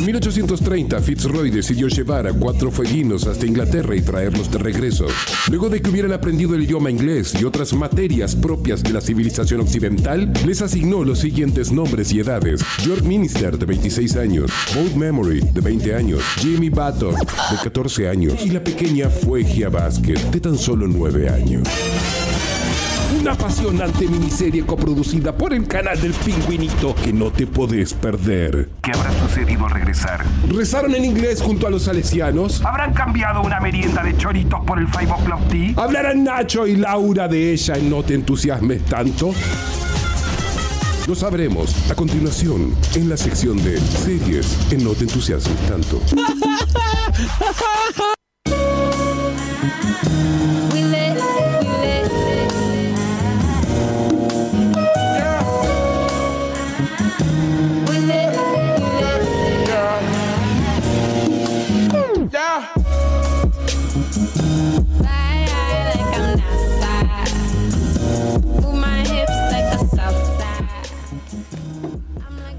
En 1830, Fitzroy decidió llevar a cuatro fueguinos hasta Inglaterra y traerlos de regreso. Luego de que hubieran aprendido el idioma inglés y otras materias propias de la civilización occidental, les asignó los siguientes nombres y edades. George Minister, de 26 años, Bold Memory, de 20 años, Jimmy Button, de 14 años, y la pequeña Fuegia Basket, de tan solo 9 años. Una apasionante miniserie coproducida por el canal del pingüinito que no te podés perder. ¿Qué habrá sucedido al regresar? ¿Rezaron en inglés junto a los salesianos? ¿Habrán cambiado una merienda de choritos por el Five O'Clock Tea? ¿Hablarán Nacho y Laura de ella en No te entusiasmes tanto? Lo sabremos a continuación en la sección de series en No te entusiasmes tanto.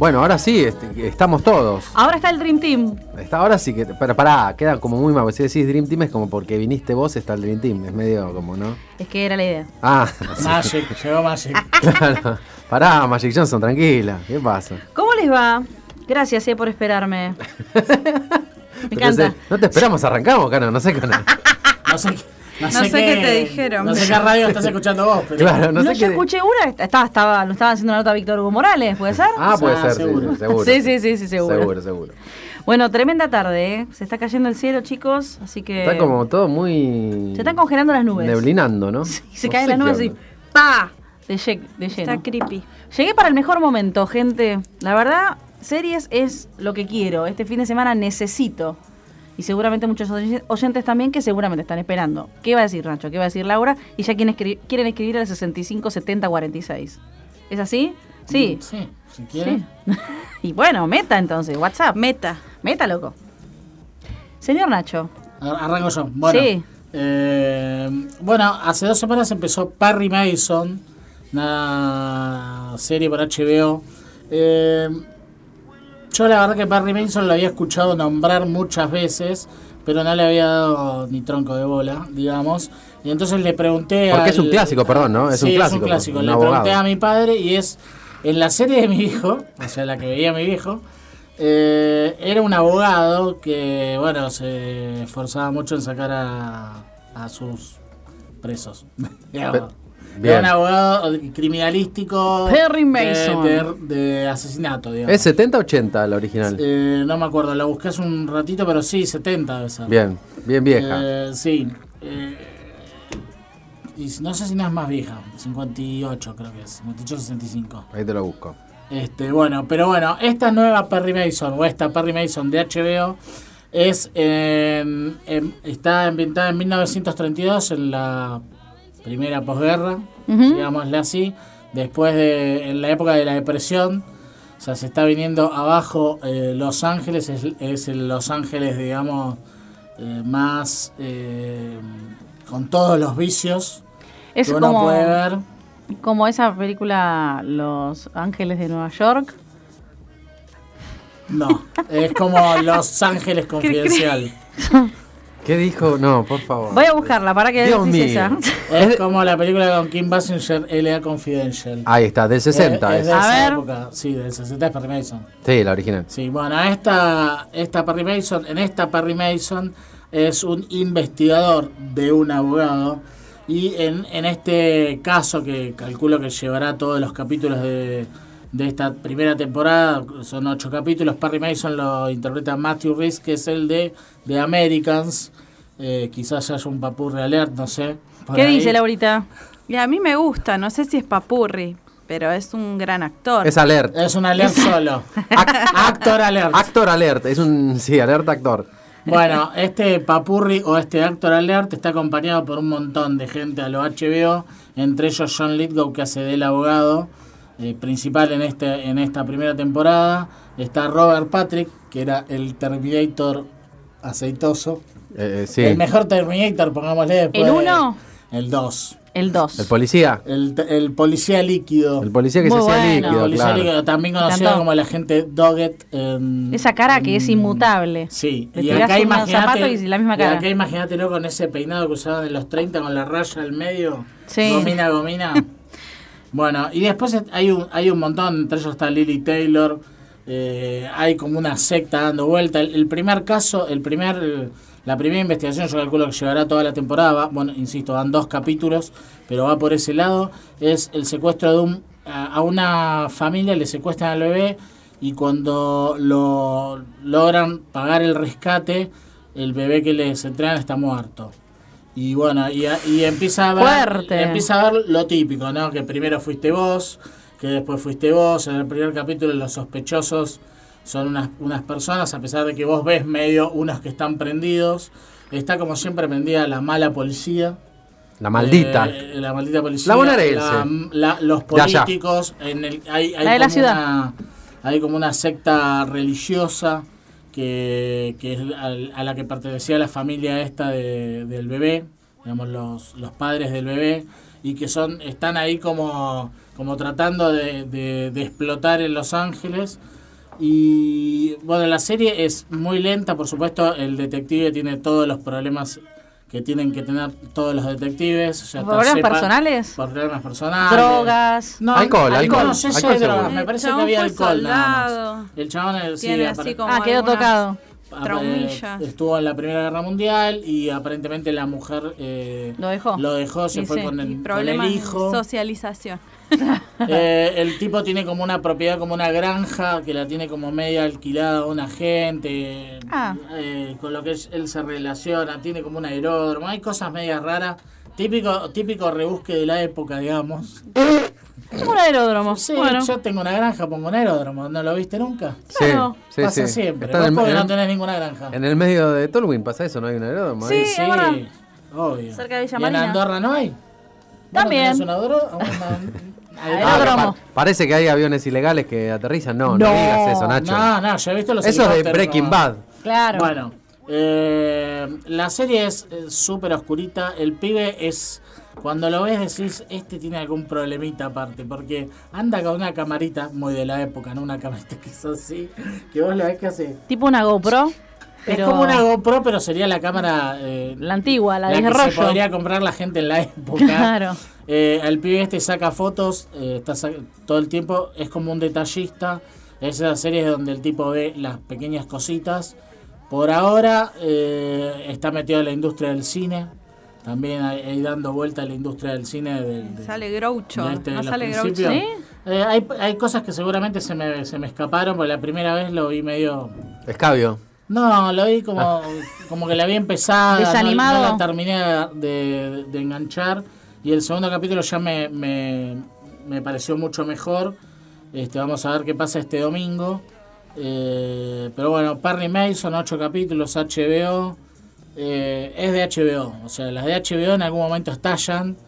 Bueno, ahora sí, este, estamos todos. Ahora está el Dream Team. Está, ahora sí que. Pero pará, queda como muy mal. Si decís Dream Team es como porque viniste vos, está el Dream Team. Es medio como, ¿no? Es que era la idea. Ah, Magic, llegó Magic. claro. Pará, Magic Johnson, tranquila. ¿Qué pasa? ¿Cómo les va? Gracias eh, por esperarme. Me encanta. sé- No te esperamos, arrancamos, Cano. No sé, Cano. No sé, No sé qué te dijeron. No sé qué radio estás escuchando vos, pero. Claro, no, No, sé yo qué. escuché una, estaba, estaba, lo estaba haciendo una nota a Víctor Hugo Morales, ¿puede ser? Ah, puede Ah, ser, seguro. sí, seguro. Sí, sí, sí, sí, seguro. Seguro, seguro. Bueno, tremenda tarde, ¿eh? Se está cayendo el cielo, chicos, así que... Está como todo muy. Se están congelando las nubes. Neblinando, ¿no? Sí, se No caen las nubes y. ¡pa! De, de lleno. Está creepy. Llegué para el mejor momento, gente. La verdad, series es lo que quiero. Este fin de semana necesito. Y seguramente muchos oy- oyentes también que seguramente están esperando. ¿Qué va a decir Nacho? ¿Qué va a decir Laura? Y ya quieren, escri- quieren escribir al 65 70 46. ¿Es así? Sí. Sí, si quieren. Sí. y bueno, meta entonces, WhatsApp. Meta. Meta, loco. Señor Nacho. Ar- Arranco yo. Bueno, Sí. eh, bueno, hace dos semanas empezó Perry Mason, una serie por HBO. Eh, yo la verdad que Perry Mason lo había escuchado nombrar muchas veces, pero no le había dado ni tronco de bola, digamos. Y entonces le pregunté Porque es un clásico, perdón, ¿no? Es sí, un clásico. Es un clásico. un Le abogado. pregunté a mi padre y es en la serie de mi hijo, o sea, la que veía mi viejo, eh, era un abogado que, bueno, se esforzaba mucho en sacar a, a sus presos. bien. Era un abogado criminalístico Perry de- Mason. De, de asesinato, digamos. ¿Es 70 o 80 la original? Eh, no me acuerdo, la busqué hace un ratito, pero sí, 70 debe ser. Bien, bien vieja. Eh, sí. eh, y no sé si no es más vieja, 58 creo que es, 58 65. Ahí te lo busco. Este, bueno, pero bueno, esta nueva Perry Mason o esta Perry Mason de HBO es en- en- está ambientada en 1932 en la primera posguerra, Ujú. digámosle así, después de en la época de la depresión. O sea, se está viniendo abajo eh, Los Ángeles, es, es el Los Ángeles, digamos, eh, más eh, con todos los vicios Es que uno como, puede ver. como esa película Los Ángeles de Nueva York. No, es como Los Ángeles Confidencial. ¿Qué dijo? No, por favor. Voy a buscarla, para que Dios mío. esa. Es como la película con Kim Basinger, L.A. Confidential. Ahí está, del 60 Es, es. de A esa ver. época. Sí, del 60 es Perry Mason. Sí, la original. Sí, bueno, esta, esta Perry Mason, en esta Perry Mason es un investigador de un abogado y en, en este caso que calculo que llevará todos los capítulos de, de esta primera temporada, son ocho capítulos, Perry Mason lo interpreta Matthew Rhys, que es el de The Americans, eh, quizás haya un papurre alert, no sé. ¿Qué ahí. dice Laurita? Y a mí me gusta, no sé si es papurri, pero es un gran actor. Es alert. Es un alert solo. Actor alert. Actor alert. Es un. Sí, alerta actor. Bueno, este papurri o este actor alert está acompañado por un montón de gente a lo HBO, entre ellos John Lithgow que hace del abogado eh, principal en este en esta primera temporada, está Robert Patrick que era el Terminator aceitoso, Eh, sí. el mejor Terminator pongámosle después ¿El de- uno? el 2. El 2. El policía. El, el policía líquido. El policía que Muy se hacía bueno. El líquido, policía claro. líquido, también conocido como el agente Doggett. en- Esa cara que es en- inmutable. Sí, Le y acá zapatos y la misma y cara. acá imagínatelo con ese peinado que usaban en los 30 con la raya al medio. Sí. Gomina, gomina. bueno, y después hay un, hay un montón, entre ellos está Lily Taylor. eh, hay como una secta dando vuelta. El, el primer caso, el primer, la primera investigación, yo calculo que llevará toda la temporada. va- bueno, insisto, dan dos capítulos, pero va por ese lado. Es el secuestro de un. A una familia le secuestran al bebé y cuando lo logran pagar el rescate, el bebé que les entregan está muerto. Y bueno, y, a- y empieza a ver Fuerte. empieza a ver lo típico, ¿no? Que primero fuiste vos, que después fuiste vos. En el primer capítulo los sospechosos son unas, unas personas, a pesar de que vos ves medio unos que están prendidos. Está como siempre prendida la mala policía. La maldita. Eh, la maldita policía. La bonaerense. la- la- los políticos. En el, hay, hay La de la como ciudad. Una, hay como una secta religiosa que, que es a, la que pertenecía la familia esta de- del bebé, digamos los, los padres del bebé, y que son están ahí como, como tratando de- de explotar en Los Ángeles. Y bueno, la serie es muy lenta, por supuesto, el detective tiene todos los problemas que tienen que tener todos los detectives. o sea, está ¿Problemas personales? Problemas personales. Drogas. No, Alcohol, alcohol. No sé si Alcohol hay drogas, seguro. me parece que había alcohol nada soldado. más. El chabón eh, sí, Tiene apare- así como Ah, quedó algunas tocado. Traumillas. estuvo en la Primera Guerra Mundial y aparentemente la mujer eh, Lo dejó. lo dejó, se fue con, el, con hijo. socialización. Eh, el tipo tiene como una propiedad, como una granja, que la tiene como media alquilada a una gente, Ah. eh, con lo que él se relaciona, tiene como un aeródromo, hay cosas medias raras, típico, típico rebusque de la época, digamos. Un aeródromo. Sí, bueno. yo tengo una granja, pongo un aeródromo, ¿no lo viste nunca? Sí, Claro. sí, pasa sí. siempre, Está vos porque no tenés ninguna granja. en el medio de Tolwyn pasa eso, ¿no hay un aeródromo ahí? Sí. verdad. obvio. Cerca de Villa ¿Y en. Andorra no hay? ¿Vos no También. un- Ah, Aeródromo. pa- parece que hay aviones ilegales que aterrizan. No, no, No. digas eso, Nacho. No, no, yo he visto los eso es de Breaking. Bad. Claro. Bueno, eh, la serie es eh, súper oscurita. El pibe es. Cuando lo ves decís, este tiene algún problemita aparte, porque anda con una camarita, muy de la época, ¿no? Una camarita que es así, que vos la ves que hace... Tipo una GoPro. Pero Es como una GoPro, pero sería la cámara... eh, La antigua, la, la de que se rollo. podría comprar la gente en la época. Claro. Eh, el pibe este saca fotos eh, está sa- todo el tiempo, es como un detallista. Es esas series donde el tipo ve las pequeñas cositas. Por ahora eh, está metido en la industria del cine. También ahí, ahí dando vuelta a la industria del cine. del- de- Sale Groucho. de este, de no los sale principios. Groucho. ¿Sí? Eh, hay, hay cosas que seguramente se me, se me escaparon, porque la primera vez lo vi medio... Escabio. No, lo vi como, como que la había empezado. Desanimado. No, no la terminé de, de enganchar. Y el segundo capítulo ya me, me, me pareció mucho mejor. Este, vamos a ver qué pasa este domingo. Eh, pero bueno, Perry Mason, 8 capítulos, HBO. Eh, es de HBO. O sea, las de HBO en algún momento estallan.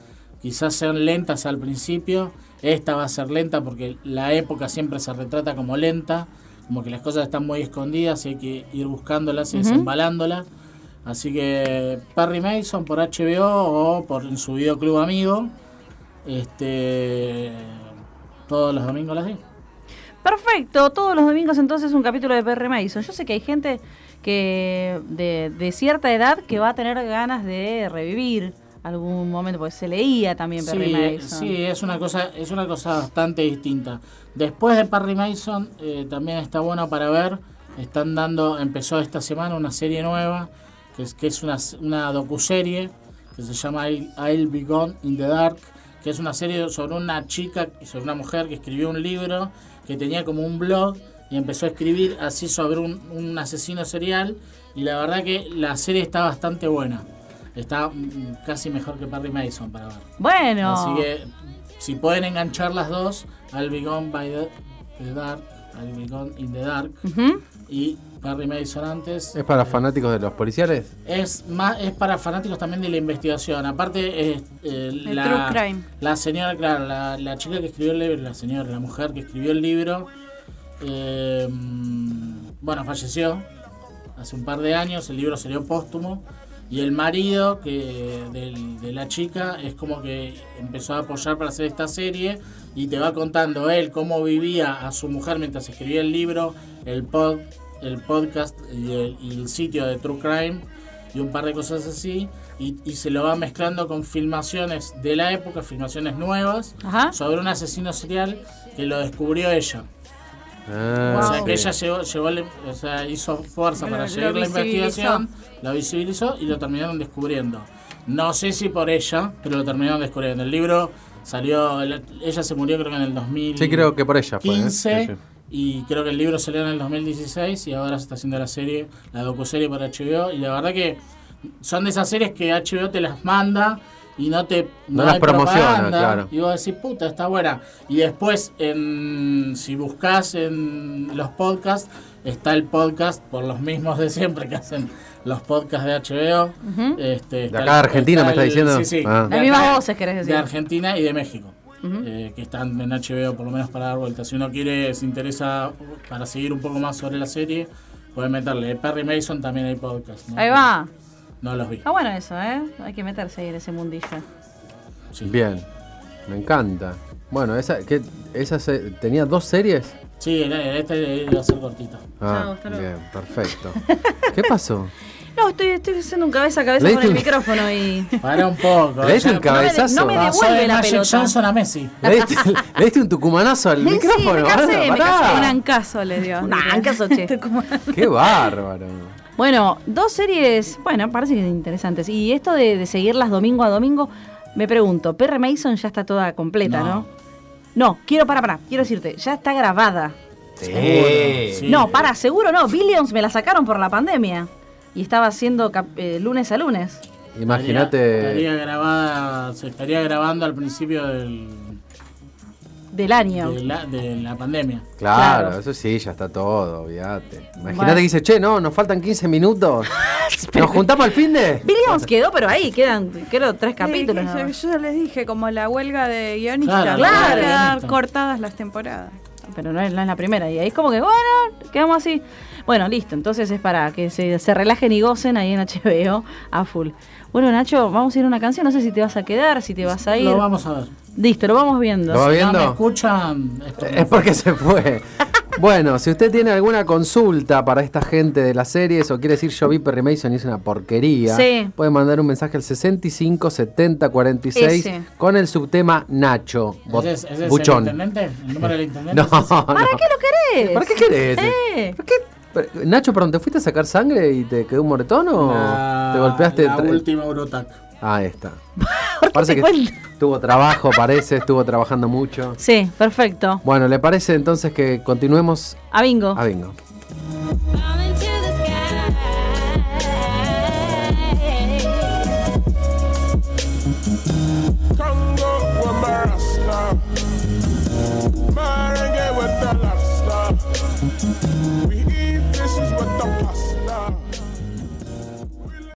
Quizás sean lentas al principio. Esta va a ser lenta porque la época siempre se retrata como lenta. Como que las cosas están muy escondidas y hay que ir buscándolas y desembalándolas. Así que Perry Mason por HBO o por en su videoclub amigo. Este todos los domingos las vi. Perfecto, todos los domingos entonces un capítulo de PR Mason. Yo sé que hay gente que de, de cierta edad que va a tener ganas de revivir algún momento, porque se leía también Perry Sí, eh, Mason. sí, es una cosa, es una cosa bastante distinta. Después de Perry Mason, eh, también está bueno para ver. Están dando, empezó esta semana una serie nueva, que es, que es una, una docuserie, que se llama I'll, I'll Be Gone in the Dark, que es una serie sobre una chica, sobre una mujer que escribió un libro, que tenía como un blog y empezó a escribir así sobre un, un asesino serial. Y la verdad que la serie está bastante buena. Está casi mejor que Perry Mason para ver. Bueno, Así que si pueden enganchar las dos, I'll Be Gone by the, the Dark, I'll Be Gone in the Dark Ujú. y Perry Mason antes. ¿Es para fanáticos de los policiales? Es más, es para fanáticos también de la investigación. Aparte, es, eh, la, true crime. la señora, claro, la, la chica que escribió el libro, la señora, la mujer que escribió el libro, eh, mm, bueno, falleció hace un par de años. El libro salió póstumo Y el marido que del- de la chica es como que empezó a apoyar para hacer esta serie y te va contando él cómo vivía a su mujer mientras escribía el libro, el pod, el podcast y el, y el sitio de True Crime y un par de cosas así. Y, y se lo va mezclando con filmaciones de la época, filmaciones nuevas, Ajá. sobre un asesino serial que lo descubrió ella. Ah, O sea, que ella llevó, llevó o sea, hizo fuerza para seguir la investigación, la visibilizó y lo terminaron descubriendo. No sé si por ella, pero lo terminaron descubriendo. El libro salió, el- ella se murió creo que en el 2015 Sí, creo que por ella fue. ¿eh? Y creo que el libro salió en el 2016 y ahora se está haciendo la serie, la docuserie para HBO y la verdad que son de esas series que HBO te las manda y no te No las hay promociona, propaganda, claro. y vos decís, puta, está buena. Y después, en, si buscas en los podcasts, está el podcast por los mismos de siempre que hacen los podcasts de HBO. este, está acá el- de Argentina, está ¿me estás el- diciendo? Sí, sí. Ah. de Las mismas voces, querés decir. De Argentina y de México. Eh, que están en HBO por lo menos para dar vueltas. Si uno quiere, se interesa para seguir un poco más sobre la serie, puede meterle. De Perry Mason también hay podcast. ¿no? Ahí va. No los vi. Está bueno eso, ¿eh? Hay que meterse ahí en ese mundillo. Sí. Bien, me encanta. Bueno, esa, ¿qué, esa se- tenía dos series. Sí, este iba a ser cortito. Ah, Chao, hasta luego. bien, perfecto. ¿Qué pasó? No, estoy, estoy haciendo un cabeza a cabeza con el un- micrófono y. Para un poco. ¿Le diste un cabezazo? no me Pasó devuelve de la pelota. Johnson a Messi. ¿Le diste, le diste un tucumanazo al sí, micrófono? me casé, me casé. Un ancazo le dio. Nah, en caso, che. Qué bárbaro. Bueno, dos series, bueno, parece que interesantes. Y esto de, de seguirlas domingo a domingo, me pregunto, Perry Mason ya está toda completa, ¿no? No. No, quiero, para, para, quiero decirte, ya está grabada. Sí. No, para, seguro no. Billions me la sacaron por la pandemia. Y estaba haciendo eh, lunes a lunes. Estaría, Imagínate. estaría grabada, se estaría grabando al principio del, Del año. de, la, de la pandemia. Claro, Claro. eso sí, ya está todo, olvídate. Imagínate Bueno. que dice, che, no, nos faltan 15 minutos. ¿Nos juntamos al fin de? Billions quedó, pero ahí quedan, creo, tres capítulos. Sí, yo, ya les dije, como la huelga de guionistas, Claro, van a claro. quedar guionista. cortadas las temporadas. Pero no es, no es la primera. Y ahí es como que, bueno, quedamos así. Bueno, listo. Entonces es para que se, se relajen y gocen ahí en HBO a full. Bueno, Nacho, vamos a ir a una canción. No sé si te vas a quedar, si te vas a ir. Lo vamos a ver. Listo, lo vamos viendo. ¿Lo va Si viendo? no me escuchan, Es porque se fue. Bueno, si usted tiene alguna consulta para esta gente de las series o quiere decir yo vi Perry Mason y es una porquería, Sí. puede mandar un mensaje al 65 70 46 Ese. con el subtema Nacho. ¿Ese es, ese es Buchón. el intendente? ¿El número del intendente? No, es ese? no. ¿Para qué lo querés? ¿Para qué querés? Eh. ¿Por qué? Nacho, perdón, ¿te fuiste a sacar sangre y te quedó un moretón o La- te golpeaste? La última Eurotac. Ah, ahí está. Parece que tuvo trabajo, parece, estuvo trabajando mucho. Sí, perfecto. Bueno, ¿le parece entonces que continuemos A bingo. a bingo?